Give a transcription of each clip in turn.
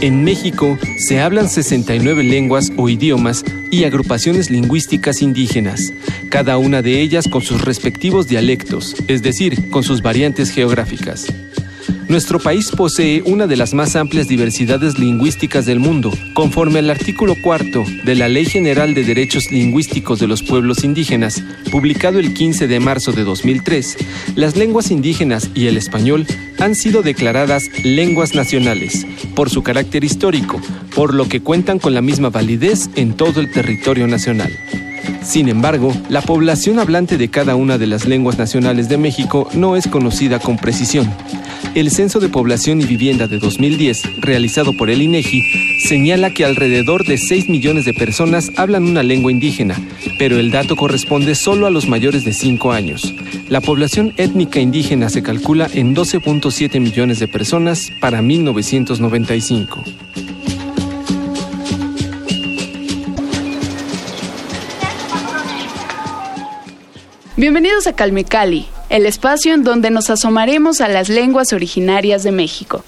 En México se hablan 69 lenguas o idiomas y agrupaciones lingüísticas indígenas, cada una de ellas con sus respectivos dialectos, es decir, con sus variantes geográficas. Nuestro país posee una de las más amplias diversidades lingüísticas del mundo. Conforme al artículo cuarto de la Ley General de Derechos Lingüísticos de los Pueblos Indígenas, publicado el 15 de marzo de 2003, las lenguas indígenas y el español han sido declaradas lenguas nacionales por su carácter histórico, por lo que cuentan con la misma validez en todo el territorio nacional. Sin embargo, la población hablante de cada una de las lenguas nacionales de México no es conocida con precisión. El Censo de Población y Vivienda de 2010, realizado por el INEGI, señala que alrededor de 6 millones de personas hablan una lengua indígena, pero el dato corresponde solo a los mayores de 5 años. La población étnica indígena se calcula en 12.7 millones de personas para 1995. Bienvenidos a Calmecali, el espacio en donde nos asomaremos a las lenguas originarias de México.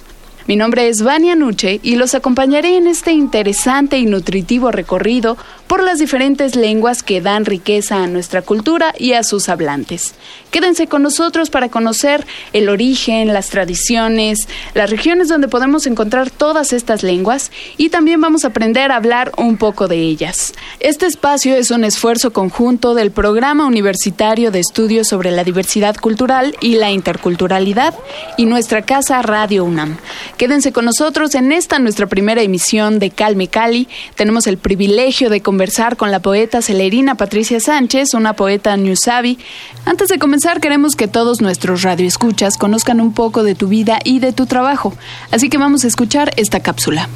Mi nombre es Vania Nuche y los acompañaré en este interesante y nutritivo recorrido por las diferentes lenguas que dan riqueza a nuestra cultura y a sus hablantes. Quédense con nosotros para conocer el origen, las tradiciones, las regiones donde podemos encontrar todas estas lenguas y también vamos a aprender a hablar un poco de ellas. Este espacio es un esfuerzo conjunto del Programa Universitario de Estudios sobre la Diversidad Cultural y la Interculturalidad y nuestra casa Radio UNAM. Quédense con nosotros en esta nuestra primera emisión de Calme Cali. Tenemos el privilegio de conversar con la poeta celerina Patricia Sánchez, una poeta Newsabi. Antes de comenzar, queremos que todos nuestros radioescuchas conozcan un poco de tu vida y de tu trabajo. Así que vamos a escuchar esta cápsula.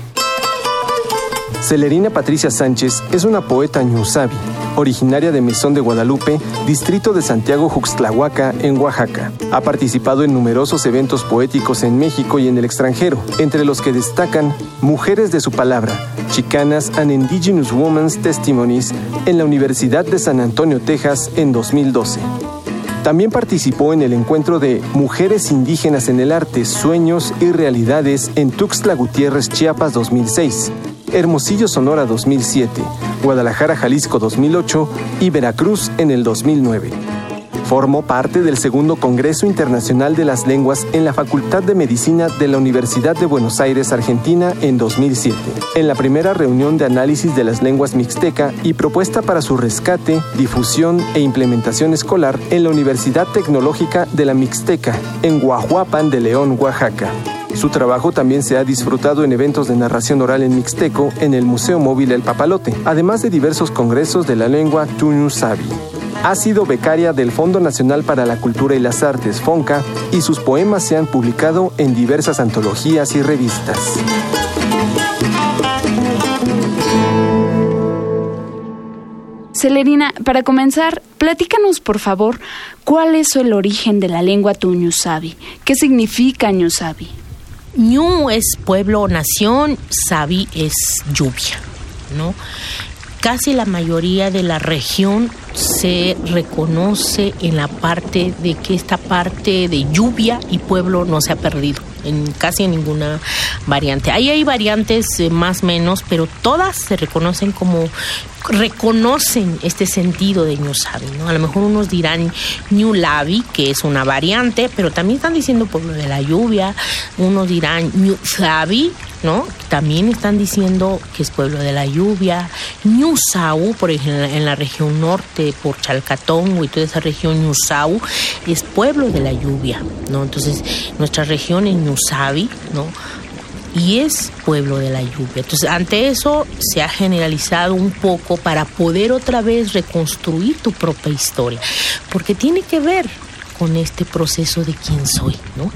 Celerina Patricia Sánchez es una poeta ñusabi, originaria de Mesón de Guadalupe, distrito de Santiago Juxtlahuaca, en Oaxaca. Ha participado en numerosos eventos poéticos en México y en el extranjero, entre los que destacan Mujeres de su Palabra, Chicanas and Indigenous Women's Testimonies, en la Universidad de San Antonio, Texas, en 2012. También participó en el encuentro de Mujeres Indígenas en el Arte, Sueños y Realidades en Tuxtla Gutiérrez, Chiapas 2006, Hermosillo, Sonora 2007, Guadalajara, Jalisco 2008 y Veracruz en el 2009. Formó parte del segundo Congreso Internacional de las Lenguas en la Facultad de Medicina de la Universidad de Buenos Aires, Argentina, en 2007. En la primera reunión de análisis de las lenguas mixteca y propuesta para su rescate, difusión e implementación escolar en la Universidad Tecnológica de la Mixteca, en Guajuapan de León, Oaxaca. Su trabajo también se ha disfrutado en eventos de narración oral en mixteco en el Museo Móvil El Papalote, además de diversos congresos de la lengua Tuñu Sabi. Ha sido becaria del Fondo Nacional para la Cultura y las Artes, FONCA, y sus poemas se han publicado en diversas antologías y revistas. Celerina, para comenzar, platícanos por favor cuál es el origen de la lengua tuñusabi. ¿Qué significa ñusabi? Ñu es pueblo o nación, Sabi es lluvia, ¿no? Casi la mayoría de la región se reconoce en la parte de que esta parte de lluvia y pueblo no se ha perdido en casi ninguna variante. Ahí hay variantes eh, más menos, pero todas se reconocen como reconocen este sentido de Ñusabi, ¿no? A lo mejor unos dirán Ñulabi, que es una variante, pero también están diciendo pueblo de la lluvia, unos dirán Ñusabi, ¿no? También están diciendo que es pueblo de la lluvia, Ñusau, por ejemplo, en la región norte, por Chalcatongo y toda esa región Ñusau, es pueblo de la lluvia, ¿no? Entonces, nuestra región es Ñusabi, ¿no? y es pueblo de la lluvia. Entonces, ante eso se ha generalizado un poco para poder otra vez reconstruir tu propia historia, porque tiene que ver con este proceso de quién soy, ¿no?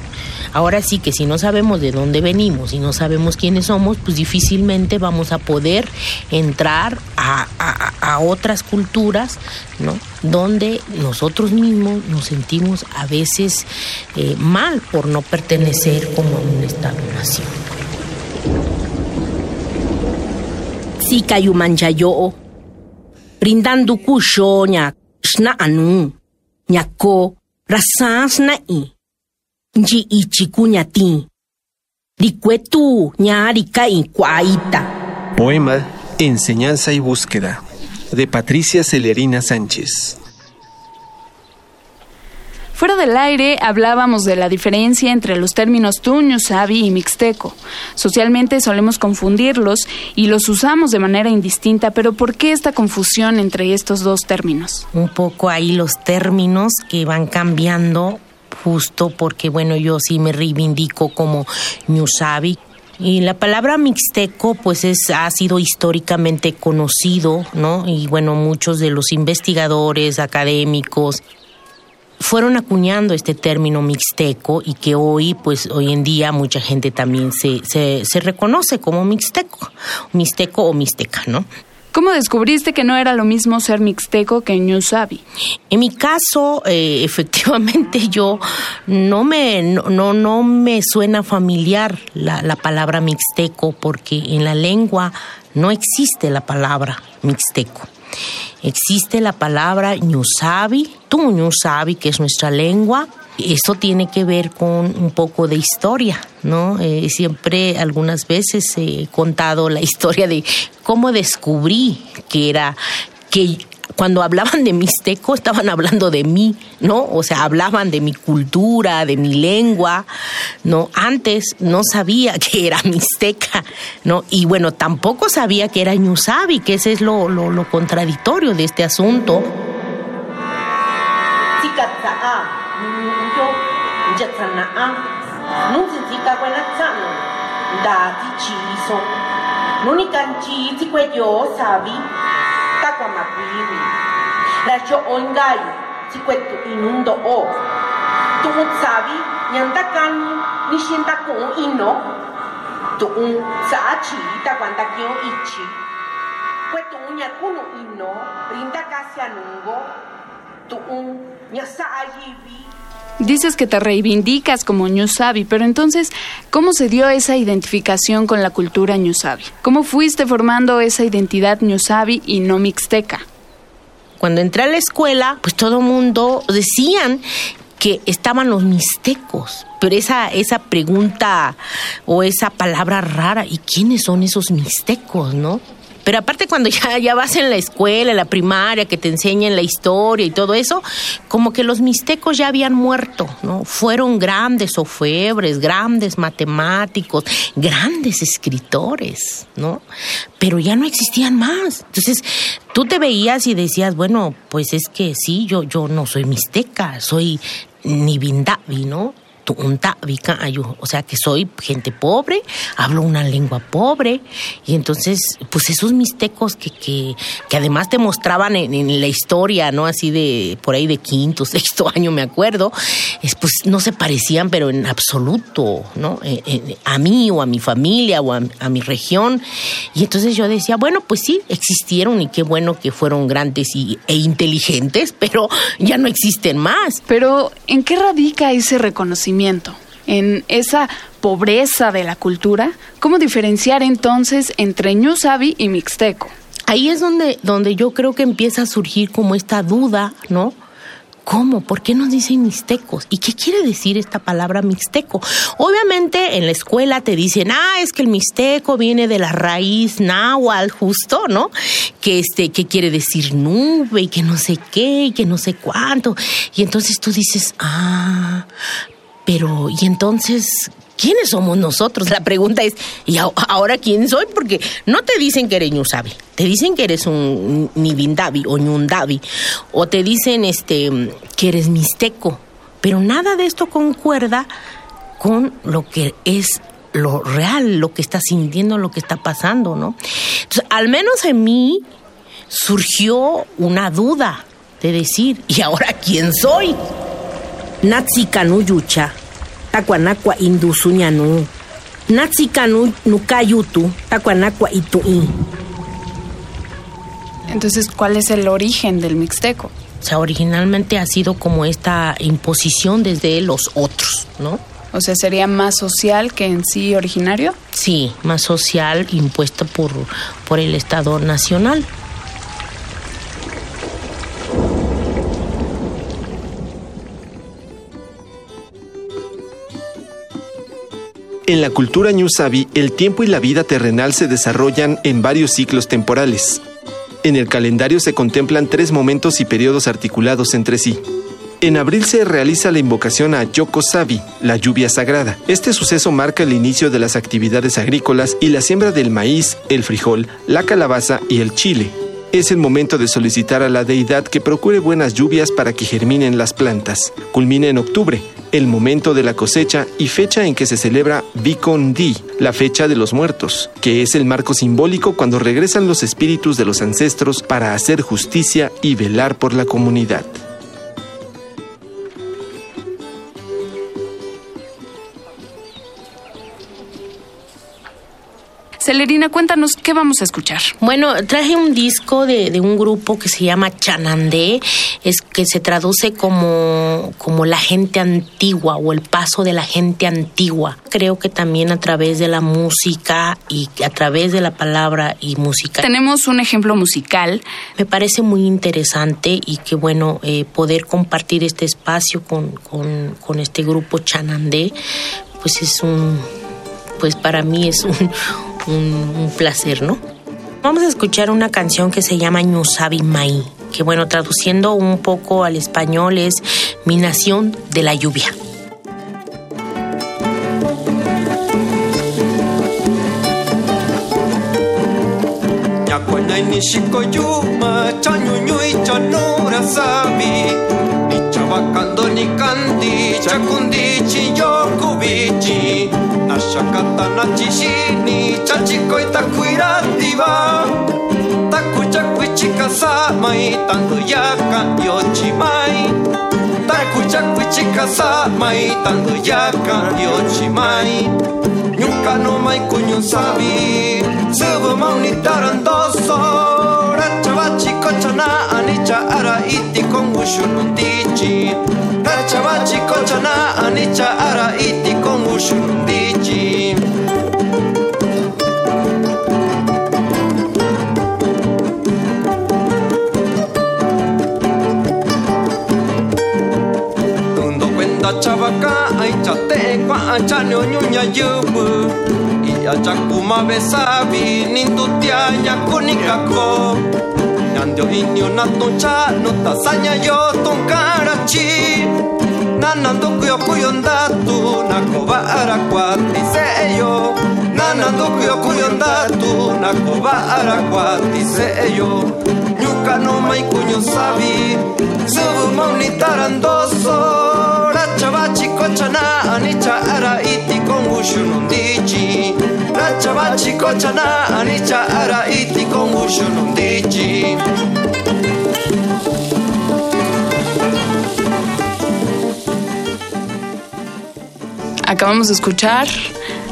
Ahora sí que si no sabemos de dónde venimos y no sabemos quiénes somos, pues difícilmente vamos a poder entrar a, otras culturas, ¿no? Donde nosotros mismos nos sentimos a veces eh, mal por no pertenecer como a un Estado-nación. Si yo brindando kushonya, shna anu, nyako, rasas na i. Poema Enseñanza y Búsqueda de Patricia Celerina Sánchez. Fuera del aire hablábamos de la diferencia entre los términos tuño, sabi y mixteco. Socialmente solemos confundirlos y los usamos de manera indistinta, pero ¿por qué esta confusión entre estos dos términos? Un poco ahí los términos que van cambiando justo porque, bueno, yo sí me reivindico como Ñusabi. Y la palabra mixteco, pues es, ha sido históricamente conocido, ¿no? Y bueno, muchos de los investigadores, académicos, fueron acuñando este término mixteco y que hoy, pues hoy en día mucha gente también se, se, se reconoce como mixteco, mixteco o mixteca, ¿no? ¿Cómo descubriste que no era lo mismo ser mixteco que ñusabi? En mi caso, eh, efectivamente, yo no me, no, no me suena familiar la, la palabra mixteco porque en la lengua no existe la palabra mixteco. Existe la palabra ñusabi, tú ñusabi, que es nuestra lengua, eso tiene que ver con un poco de historia, ¿no? Eh, siempre, algunas veces he contado la historia de cómo descubrí que era, que cuando hablaban de mixteco estaban hablando de mí, ¿no? O sea, hablaban de mi cultura, de mi lengua, ¿no? Antes no sabía que era mixteca, ¿no? Y bueno, tampoco sabía que era ñusabi, que ese es lo, lo, lo contradictorio de este asunto. kwa mabhiri racho oingai chikuetu'inundo'o tu'un savi ñandakani nixindaku'un ino tu tu'un sa'a chi'i takua ndaki'on ichi. Kue tu'un ñakunu ino rindakasianungo tu'un ñasa'a yivi Dices que te reivindicas como Ñusabi, pero entonces, ¿cómo se dio esa identificación con la cultura Ñusabi? ¿Cómo fuiste formando esa identidad Ñusabi y no mixteca? Cuando entré a la escuela, pues todo mundo decían que estaban los mixtecos, pero esa, esa pregunta o esa palabra rara, ¿y quiénes son esos mixtecos, no? Pero aparte cuando ya, vas en la escuela, en la primaria, que te enseñan la historia y todo eso, como que los mixtecos ya habían muerto, ¿no? Fueron grandes ofebres, grandes matemáticos, grandes escritores, ¿no? Pero ya no existían más. Entonces, tú te veías y decías, bueno, pues es que sí, yo, yo no soy mixteca, soy Nibindavi, ¿no? O sea que soy gente pobre, hablo una lengua pobre, y entonces, pues esos mixtecos que, que, que además te mostraban en, la historia, ¿no? Así de, por ahí de quinto, sexto año, me acuerdo, es, pues no se parecían, pero en absoluto, ¿no? Eh, eh, a mí o a mi familia o a, mi región, y entonces yo decía, bueno, pues sí, existieron y qué bueno que fueron grandes y, e inteligentes, pero ya no existen más. Pero, ¿en qué radica ese reconocimiento? En esa pobreza de la cultura, ¿cómo diferenciar entonces entre ñusabi y mixteco? Ahí es donde, donde yo creo que empieza a surgir como esta duda, ¿no? ¿Cómo? ¿Por qué nos dicen mixtecos? ¿Y qué quiere decir esta palabra mixteco? Obviamente en la escuela te dicen, ah, es que el mixteco viene de la raíz náhuatl, justo, ¿no? Que este, que quiere decir nube y que no sé qué y que no sé cuánto. Y entonces tú dices, ah, pero, ¿y entonces quiénes somos nosotros? La pregunta es, ¿y ahora quién soy? Porque no te dicen que eres ñusabi, te dicen que eres un nibindabi o ñundabi, o te dicen este, que eres mixteco, pero nada de esto concuerda con lo que es lo real, lo que está sintiendo, lo que está pasando, ¿no? Entonces, al menos en mí surgió una duda de decir, ¿y ahora quién soy? Natsi kanu yucha, tacuanacua indusuñanu. Natsi kanu nukayutu, tacuanacua ituí. Entonces, ¿cuál es el origen del mixteco? O sea, originalmente ha sido como esta imposición desde los otros, ¿no? O sea, ¿sería más social que en sí originario? Sí, más social impuesta por, por el Estado Nacional. En la cultura Ñusabi, el tiempo y la vida terrenal se desarrollan en varios ciclos temporales. En el calendario se contemplan tres momentos y periodos articulados entre sí. En abril se realiza la invocación a Yoko Sabi, la lluvia sagrada. Este suceso marca el inicio de las actividades agrícolas y la siembra del maíz, el frijol, la calabaza y el chile. Es el momento de solicitar a la deidad que procure buenas lluvias para que germinen las plantas. Culmina en octubre, el momento de la cosecha y fecha en que se celebra Bikon Di, la fecha de los muertos, que es el marco simbólico cuando regresan los espíritus de los ancestros para hacer justicia y velar por la comunidad. Celerina, cuéntanos qué vamos a escuchar. Bueno, traje un disco de, de, un grupo que se llama Chanandé, es que se traduce como, como la gente antigua o el paso de la gente antigua. Creo que también a través de la música y a través de la palabra y música. Tenemos un ejemplo musical. Me parece muy interesante y que bueno, eh, poder compartir este espacio con, con, con este grupo Chanandé, pues es un, pues para mí es un un, un, placer, ¿no? Vamos a escuchar una canción que se llama Ñusabi Mai, que bueno, traduciendo un poco al español es Mi Nación de la Lluvia. Bakando ni kandi chakundi chi yokubichi Nashakata na chishini chachiko itakuira diva Taku chakui chika samai tanto yaka yochimai Taku chakui chika samai tanto yaka yochimai Nyuka no mai kunyu sabi Subu mauni tarandoso Nachabachi kochana anicha ara iti con ushunundichi Nachabachi kochana anicha ara iti con ushunundichi Tundo cuenta chabaca, ay chate, cua, chanyo, ñuña, yubu Iya chakuma besabi nindutia nyakunikako Nyandio inyo natoncha no tasanya yo tonkarachi. Nanando kuyo kuyondatu nakoba arakwati seyo. Nanando kuyo kuyondatu nakoba arakwati seyo. Nyuka no mai kunyo sabi Subu mauni tarandoso Rachabachi kochana anicha ara kochana anicha ara Acabamos de escuchar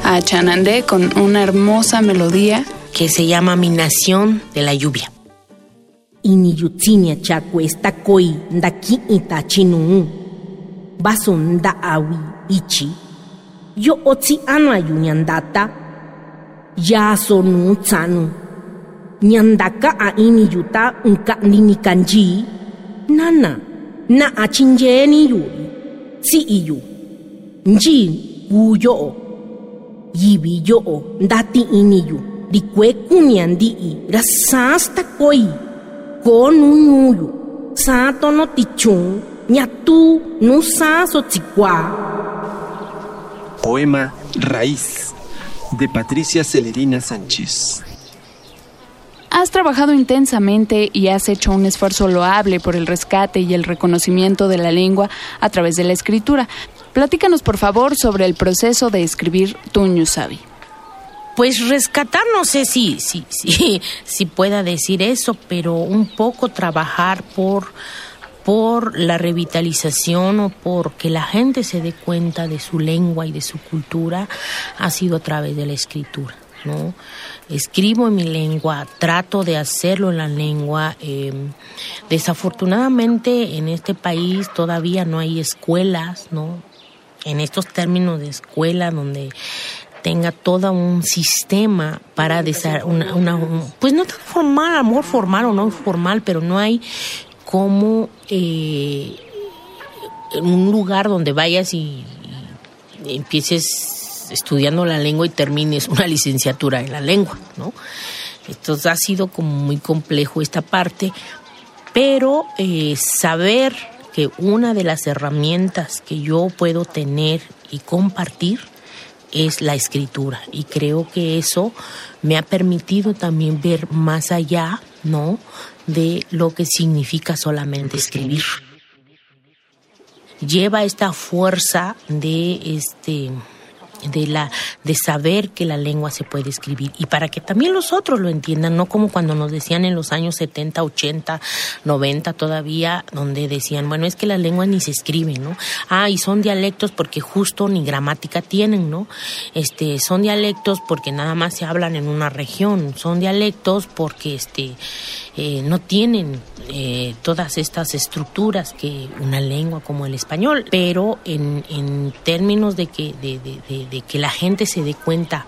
a Chanandé con una hermosa melodía que se llama Mi Nación de la Lluvia. Iniyutsinia chakwe esta koi ndaki ita chinu. Baso nda awi ichi. Yo otsi ana yu nyandata. Ya sonu tsanu. Nyandaka a iniyuta unka nini kanji. Nana. Na achinjeni yuri. Si iyu. Nji guyo. Yibi yo ndati iniyu. Dikwe kunyandi rasasta koi. Con un uyu. Sato no tichun. Ñatú no saso Poema Raíz de Patricia Celerina Sánchez. Has trabajado intensamente y has hecho un esfuerzo loable por el rescate y el reconocimiento de la lengua a través de la escritura. Platícanos, por favor, sobre el proceso de escribir Tuñusabi. Pues rescatar, no sé si, si, si, si pueda decir eso, pero un poco trabajar por, por la revitalización o por que la gente se dé cuenta de su lengua y de su cultura ha sido a través de la escritura. ¿no? Escribo en mi lengua, trato de hacerlo en la lengua. Em, desafortunadamente en este país todavía no hay escuelas, ¿no? En estos términos de escuela donde tenga todo un sistema para una, una pues no tan formal, amor formal o no formal, pero no hay como eh, un lugar donde vayas y, empieces estudiando la lengua y termines una licenciatura en la lengua, ¿no? Entonces ha sido como muy complejo esta parte, pero eh, saber que una de las herramientas que yo puedo tener y compartir es la escritura y creo que eso me ha permitido también ver más allá, ¿no? De lo que significa solamente escribir. Lleva esta fuerza de este de la de saber que la lengua se puede escribir y para que también los otros lo entiendan, no como cuando nos decían en los años 70, 80, 90 todavía, donde decían, bueno, es que las lenguas ni se escriben, ¿no? Ah, y son dialectos porque justo ni gramática tienen, ¿no? Este, son dialectos porque nada más se hablan en una región, son dialectos porque este eh, no tienen eh, todas estas estructuras que una lengua como el español, pero en, en términos de que, de, de, de que la gente se dé cuenta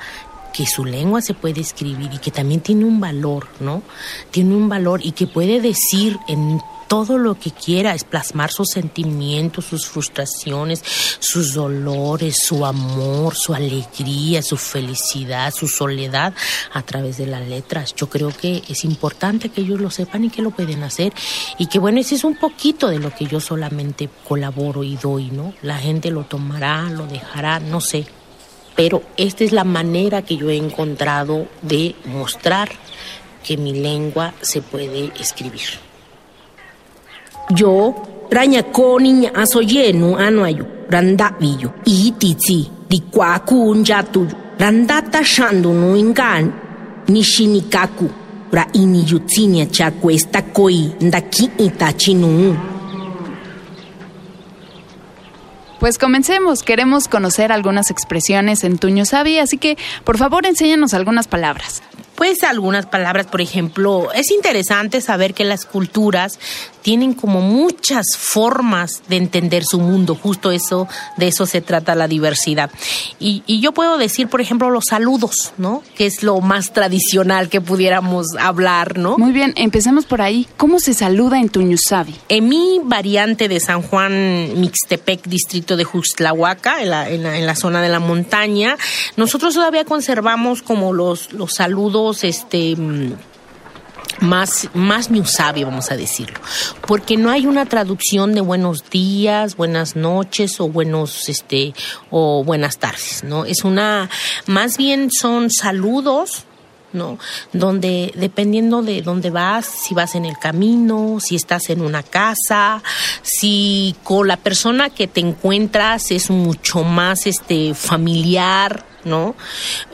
que su lengua se puede escribir y que también tiene un valor, ¿no? Tiene un valor y que puede decir en todo lo que quiera, es plasmar sus sentimientos, sus frustraciones, sus dolores, su amor, su alegría, su felicidad, su soledad a través de las letras. Yo creo que es importante que ellos lo sepan y que lo pueden hacer y que bueno, ese es un poquito de lo que yo solamente colaboro y doy, ¿no? La gente lo tomará, lo dejará, no sé. Pero esta es la manera que yo he encontrado de mostrar que mi lengua se puede escribir. yo ranya koni nya aso yenu anu ayu randa viyo i tizi di kwa ku njatu randata shandu no ingan nishinikaku ra ini yutsinia cha cuesta koi ndaki itachinu Pues comencemos, queremos conocer algunas expresiones en Tuño Sabi, así que por favor enséñanos algunas palabras. Pues algunas palabras, por ejemplo, es interesante saber que las culturas tienen como muchas formas de entender su mundo, justo eso, de eso se trata la diversidad. Y, y yo puedo decir, por ejemplo, los saludos, ¿no? Que es lo más tradicional que pudiéramos hablar, ¿no? Muy bien, empecemos por ahí. ¿Cómo se saluda en Tuñusabi? En mi variante de San Juan Mixtepec, distrito de Juxtlahuaca, en la, en la, en la zona de la montaña, nosotros todavía conservamos como los, los saludos, este más, más Miusabi, vamos a decirlo, porque no hay una traducción de buenos días, buenas noches o buenos, este, o buenas tardes, ¿no? Es una, más bien son saludos, Donde dependiendo de dónde vas, si vas en el camino, si estás en una casa, si con la persona que te encuentras es mucho más este familiar, ¿no?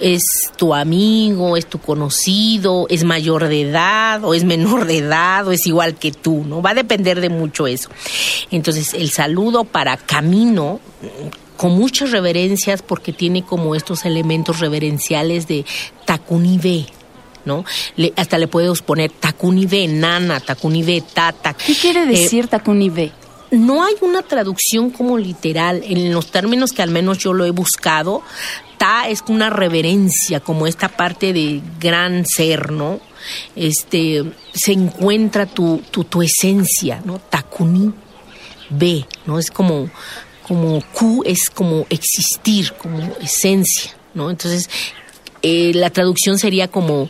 Es tu amigo, es tu conocido, es mayor de edad o es menor de edad o es igual que tú, ¿no? Va a depender de mucho eso. Entonces, el saludo para camino con muchas reverencias porque tiene como estos elementos reverenciales de takunibe, ¿no? Le, hasta le podemos poner takunibe nana, takunibe tata. ¿Qué quiere decir eh, takunibe? No hay una traducción como literal en los términos que al menos yo lo he buscado, es una reverencia, como esta parte de gran ser, ¿no? Este, se encuentra tu, tu, tu esencia, ¿no? Takuni ve, ¿no? Es como, como Q es como existir, como esencia, ¿no? Entonces, eh, la traducción sería como,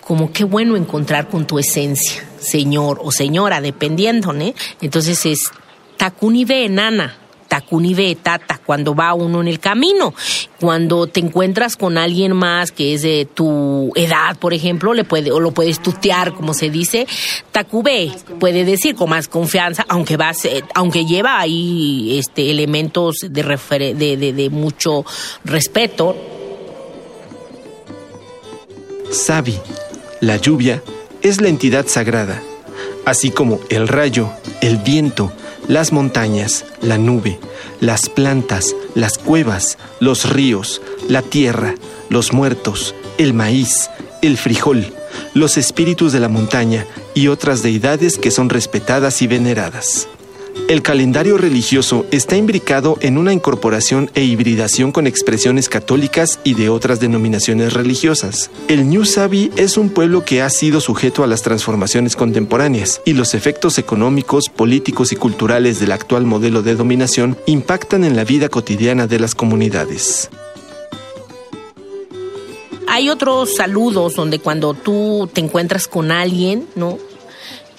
como qué bueno encontrar con tu esencia, señor o señora, dependiendo, ¿no? Entonces es Takuni ve enana, Takunive, Tata, cuando va uno en el camino. Cuando te encuentras con alguien más que es de tu edad, por ejemplo, le puede, o lo puedes tutear, como se dice, Takube, puede decir con más confianza, aunque va aunque lleva ahí este elementos de, de, de mucho respeto. Sabi, la lluvia, es la entidad sagrada, así como el rayo, el viento, las montañas, la nube, las plantas, las cuevas, los ríos, la tierra, los muertos, el maíz, el frijol, los espíritus de la montaña y otras deidades que son respetadas y veneradas. El calendario religioso está imbricado en una incorporación e hibridación con expresiones católicas y de otras denominaciones religiosas. El New Sabi es un pueblo que ha sido sujeto a las transformaciones contemporáneas y los efectos económicos, políticos y culturales del actual modelo de dominación impactan en la vida cotidiana de las comunidades. Hay otros saludos donde cuando tú te encuentras con alguien, ¿no?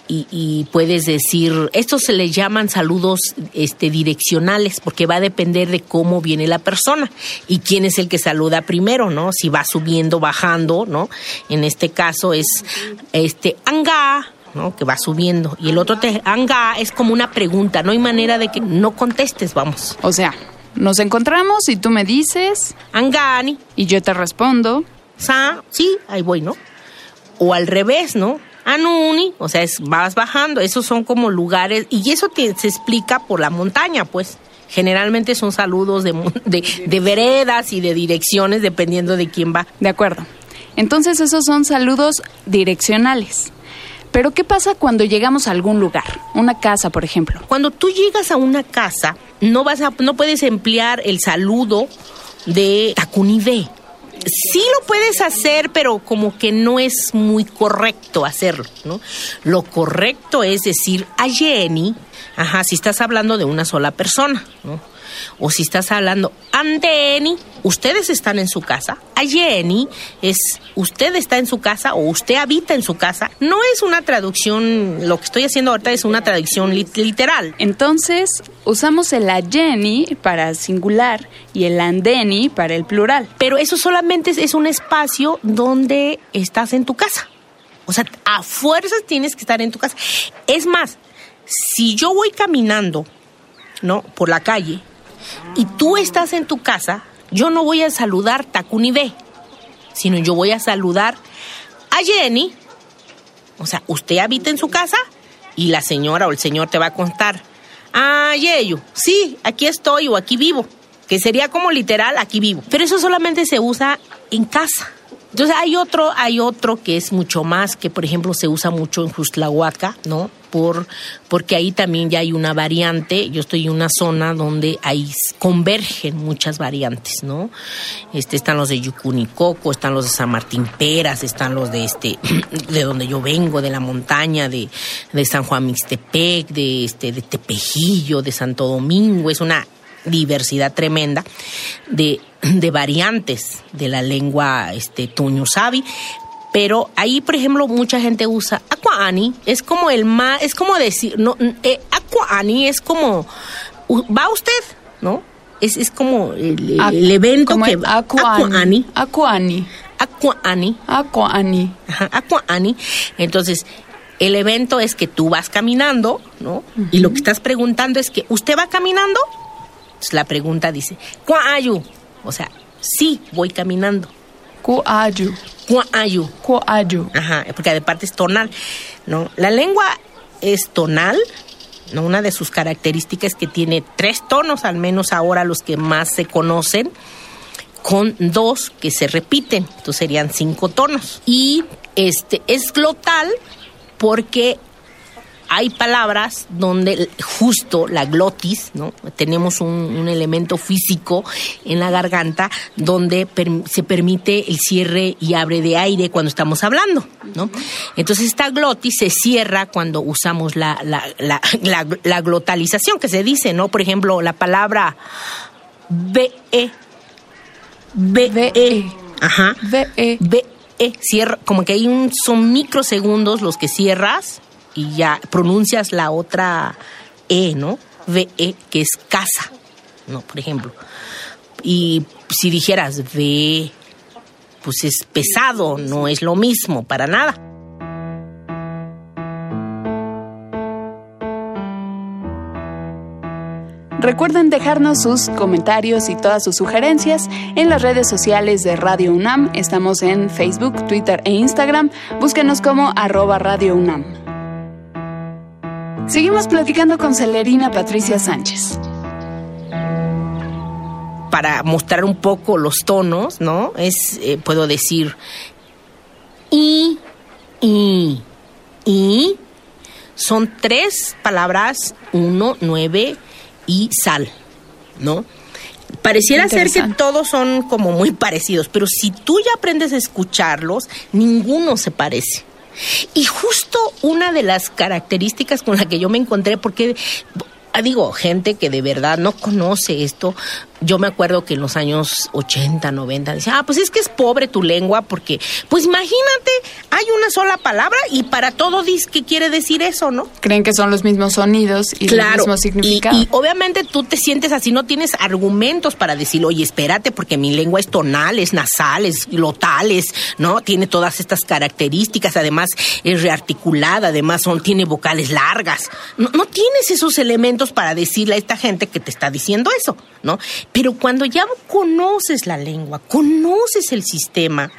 Y, puedes decir, estos se les llaman saludos este, direccionales porque va a depender de cómo viene la persona y quién es el que saluda primero, ¿no? Si va subiendo, bajando, ¿no? En este caso es este anga, ¿no? Que va subiendo y el otro te anga es como una pregunta, no hay manera de que no contestes, vamos. O sea, nos encontramos y tú me dices angani y yo te respondo sa, sí, ahí voy, ¿no? O al revés, ¿no? Anuni, o sea, es, vas bajando, esos son como lugares, y eso se explica por la montaña, pues. Generalmente son saludos de, de, veredas y de direcciones, dependiendo de quién va. De acuerdo. Entonces esos son saludos direccionales. Pero ¿qué pasa cuando llegamos a algún lugar? Una casa, por ejemplo. Cuando tú llegas a una casa, no vas a, no puedes emplear el saludo de Takunibe sí lo puedes hacer, pero como que no es muy correcto hacerlo, ¿no? Lo correcto es decir a Jenny, ajá, si estás hablando de una sola persona, ¿no? O si estás hablando Andeni, ustedes están en su casa. A Jenny es usted está en su casa o usted habita en su casa. No es una traducción, lo que estoy haciendo ahorita es una traducción literal. Entonces, usamos el a Jenny para singular y el andeni para el plural. Pero eso solamente es un espacio donde estás en tu casa. O sea, a fuerzas tienes que estar en tu casa. Es más, si yo voy caminando, ¿no? Por la calle y tú estás en tu casa, yo no voy a saludar Takunibe, sino yo voy a saludar a Jenny. O sea, usted habita en su casa y la señora o el señor te va a contar. Ah, Yeyo, sí, aquí estoy o aquí vivo. Que sería como literal, aquí vivo. Pero eso solamente se usa en casa. Entonces hay otro, hay otro que es mucho más, que por ejemplo se usa mucho en Justlahuaca, ¿no? Por, porque ahí también ya hay una variante. Yo estoy en una zona donde ahí convergen muchas variantes, ¿no? Este, están los de Yucunicoco, están los de San Martín Peras, están los de este, de donde yo vengo, de la montaña, de, de San Juan Mixtepec, de este, de Tepejillo, de Santo Domingo. Es una diversidad tremenda de, de variantes de la lengua este, tuñusabi. Pero ahí, por ejemplo, mucha gente usa es como el más, es como decir, no, eh, aquaani es como, va usted, ¿no? Es, es como el, evento que va. Aquaani. Aquaani. Aquaani. Aquaani. Ajá, aquaani. Entonces, el evento es que tú vas caminando, ¿no? Y lo que estás preguntando es que, ¿usted va caminando? la pregunta dice, ¿cuáyu? O sea, sí, voy caminando. ¿Cuáyu? ¿Cuáyu? ¿Cuáyu? Ajá, porque de parte es tonal, ¿no? La lengua es tonal, ¿no? Una de sus características es que tiene tres tonos, al menos ahora los que más se conocen, con dos que se repiten, entonces serían cinco tonos. Y este es glotal porque hay palabras donde justo la glotis, ¿no? Tenemos un, elemento físico en la garganta donde se permite el cierre y abre de aire cuando estamos hablando, ¿no? Entonces esta glotis se cierra cuando usamos la, la, glotalización que se dice, ¿no? Por ejemplo, la palabra BE. BE. Ajá. BE. BE. Cierra, como que hay un, son microsegundos los que cierras y ya pronuncias la otra E, ¿no? VE, que es casa. ¿no? Por ejemplo. Y si dijeras ve, pues es pesado, no es lo mismo, para nada. Recuerden dejarnos sus comentarios y todas sus sugerencias en las redes sociales de Radio UNAM. Estamos en Facebook, Twitter e Instagram. Búsquenos como arroba Radio UNAM. Seguimos platicando con Celerina Patricia Sánchez. Para mostrar un poco los tonos, ¿no? Es, eh, puedo decir, y, y, y. Son tres palabras, uno, nueve, y sal, ¿no? Pareciera ser que todos son como muy parecidos, pero si tú ya aprendes a escucharlos, ninguno se parece. Y justo una de las características con la que yo me encontré, porque ah, digo, gente que de verdad no conoce esto, yo me acuerdo que en los años 80, 90 decía, ah, pues es que es pobre tu lengua porque, pues imagínate, hay una sola palabra y para todo dice que quiere decir eso, ¿no? Creen que son los mismos sonidos y los mismos significados. Y, y, obviamente tú te sientes así, no tienes argumentos para decir, oye, espérate, porque mi lengua es tonal, es nasal, es glotal, es, ¿no? Tiene todas estas características, además es rearticulada, además son, tiene vocales largas. No, no tienes esos elementos para decirle a esta gente que te está diciendo eso, ¿no? Pero cuando ya conoces la lengua, conoces el sistema,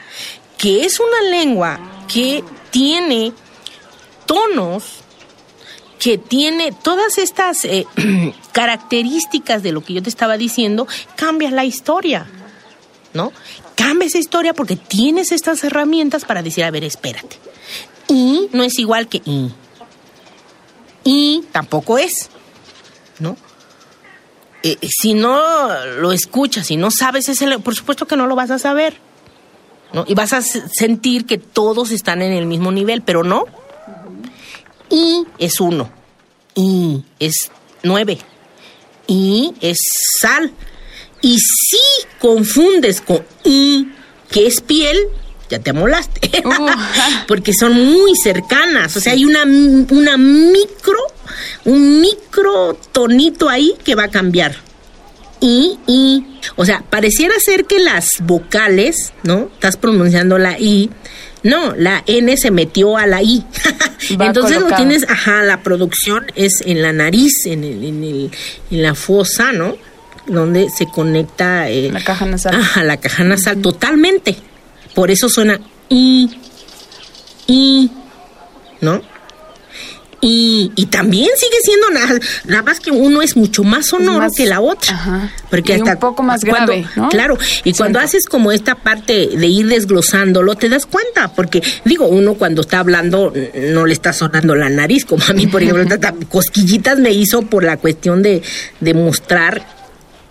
que es una lengua que tiene tonos, que tiene todas estas eh, características de lo que yo te estaba diciendo, cambia la historia, ¿no? Cambia esa historia porque tienes estas herramientas para decir, a ver, espérate. Y no es igual que y. Y tampoco es, ¿no? Eh, si no lo escuchas, si no sabes ese, por supuesto que no lo vas a saber. Y vas a sentir que todos están en el mismo nivel, pero no. Y es uno. Y es nueve. Y es sal. Y si confundes con y, que es piel, ya te amolaste. Uh. Porque son muy cercanas. O sea, hay una, una micro un micro tonito ahí que va a cambiar. Y, y, o sea, pareciera ser que las vocales, ¿no? Estás pronunciando la I. No, la N se metió a la I. Entonces lo tienes, ajá, la producción es en la nariz, en, el, en, el, en la fosa, ¿no? Donde se conecta... Eh, la caja nasal. Ajá, la caja nasal, totalmente. Por eso suena I, I, ¿no? Y, también sigue siendo nada, nada más que uno es mucho más sonoro que la otra. Porque hasta un poco más grave, ¿no? Claro, y cuando haces como esta parte de ir desglosándolo, te das cuenta, porque digo, uno cuando está hablando no le está sonando la nariz, como a mí, por ejemplo, cosquillitas me hizo por la cuestión de, de mostrar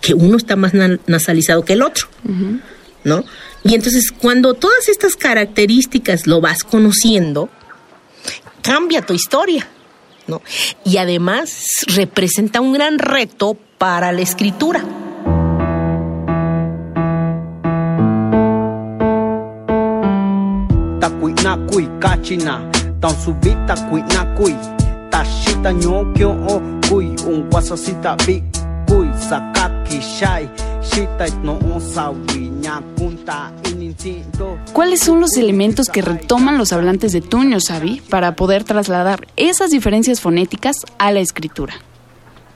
que uno está más nasalizado que el otro, ¿no? Y entonces cuando todas estas características lo vas conociendo, cambia tu historia. ¿no? Y además representa un gran reto para la escritura. ¿Cuáles son los elementos que retoman los hablantes de Tuño, Sabi, para poder trasladar esas diferencias fonéticas a la escritura?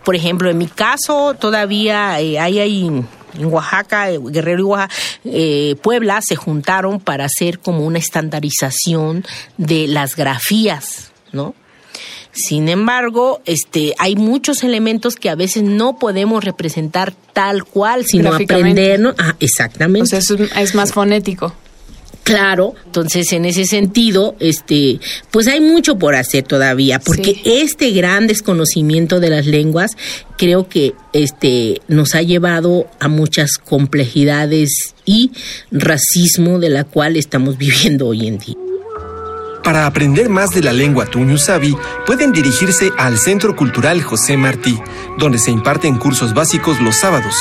Por ejemplo, en mi caso, todavía eh, hay ahí en Oaxaca, eh, Guerrero y Oaxaca, eh, Puebla se juntaron para hacer como una estandarización de las grafías, ¿no? Sin embargo, este, hay muchos elementos que a veces no podemos representar tal cual, sino aprender, ¿no? Ah, exactamente. O sea, es, más fonético. Claro, entonces en ese sentido, este, pues hay mucho por hacer todavía, porque este gran desconocimiento de las lenguas creo que este nos ha llevado a muchas complejidades y racismo de la cual estamos viviendo hoy en día. Para aprender más de la lengua tuñusabi, pueden dirigirse al Centro Cultural José Martí, donde se imparten cursos básicos los sábados.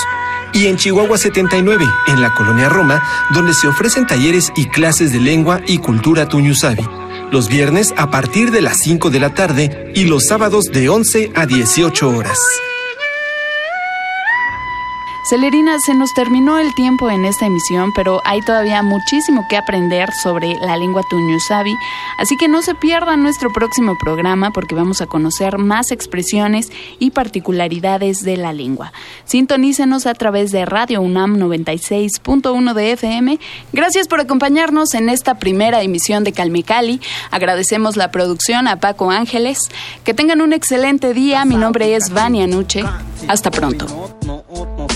Y en Chihuahua 79, en la colonia Roma, donde se ofrecen talleres y clases de lengua y cultura tuñusabi. Los viernes a partir de las 5 de la tarde y los sábados de 11 a 18 horas. Celerina, se nos terminó el tiempo en esta emisión, pero hay todavía muchísimo que aprender sobre la lengua tuñusabi, así que no se pierdan nuestro próximo programa porque vamos a conocer más expresiones y particularidades de la lengua. Sintonícenos a través de Radio UNAM 96.1 de FM. Gracias por acompañarnos en esta primera emisión de Calmecali. Agradecemos la producción a Paco Ángeles. Que tengan un excelente día. Mi nombre es Vania Nuche. Hasta pronto.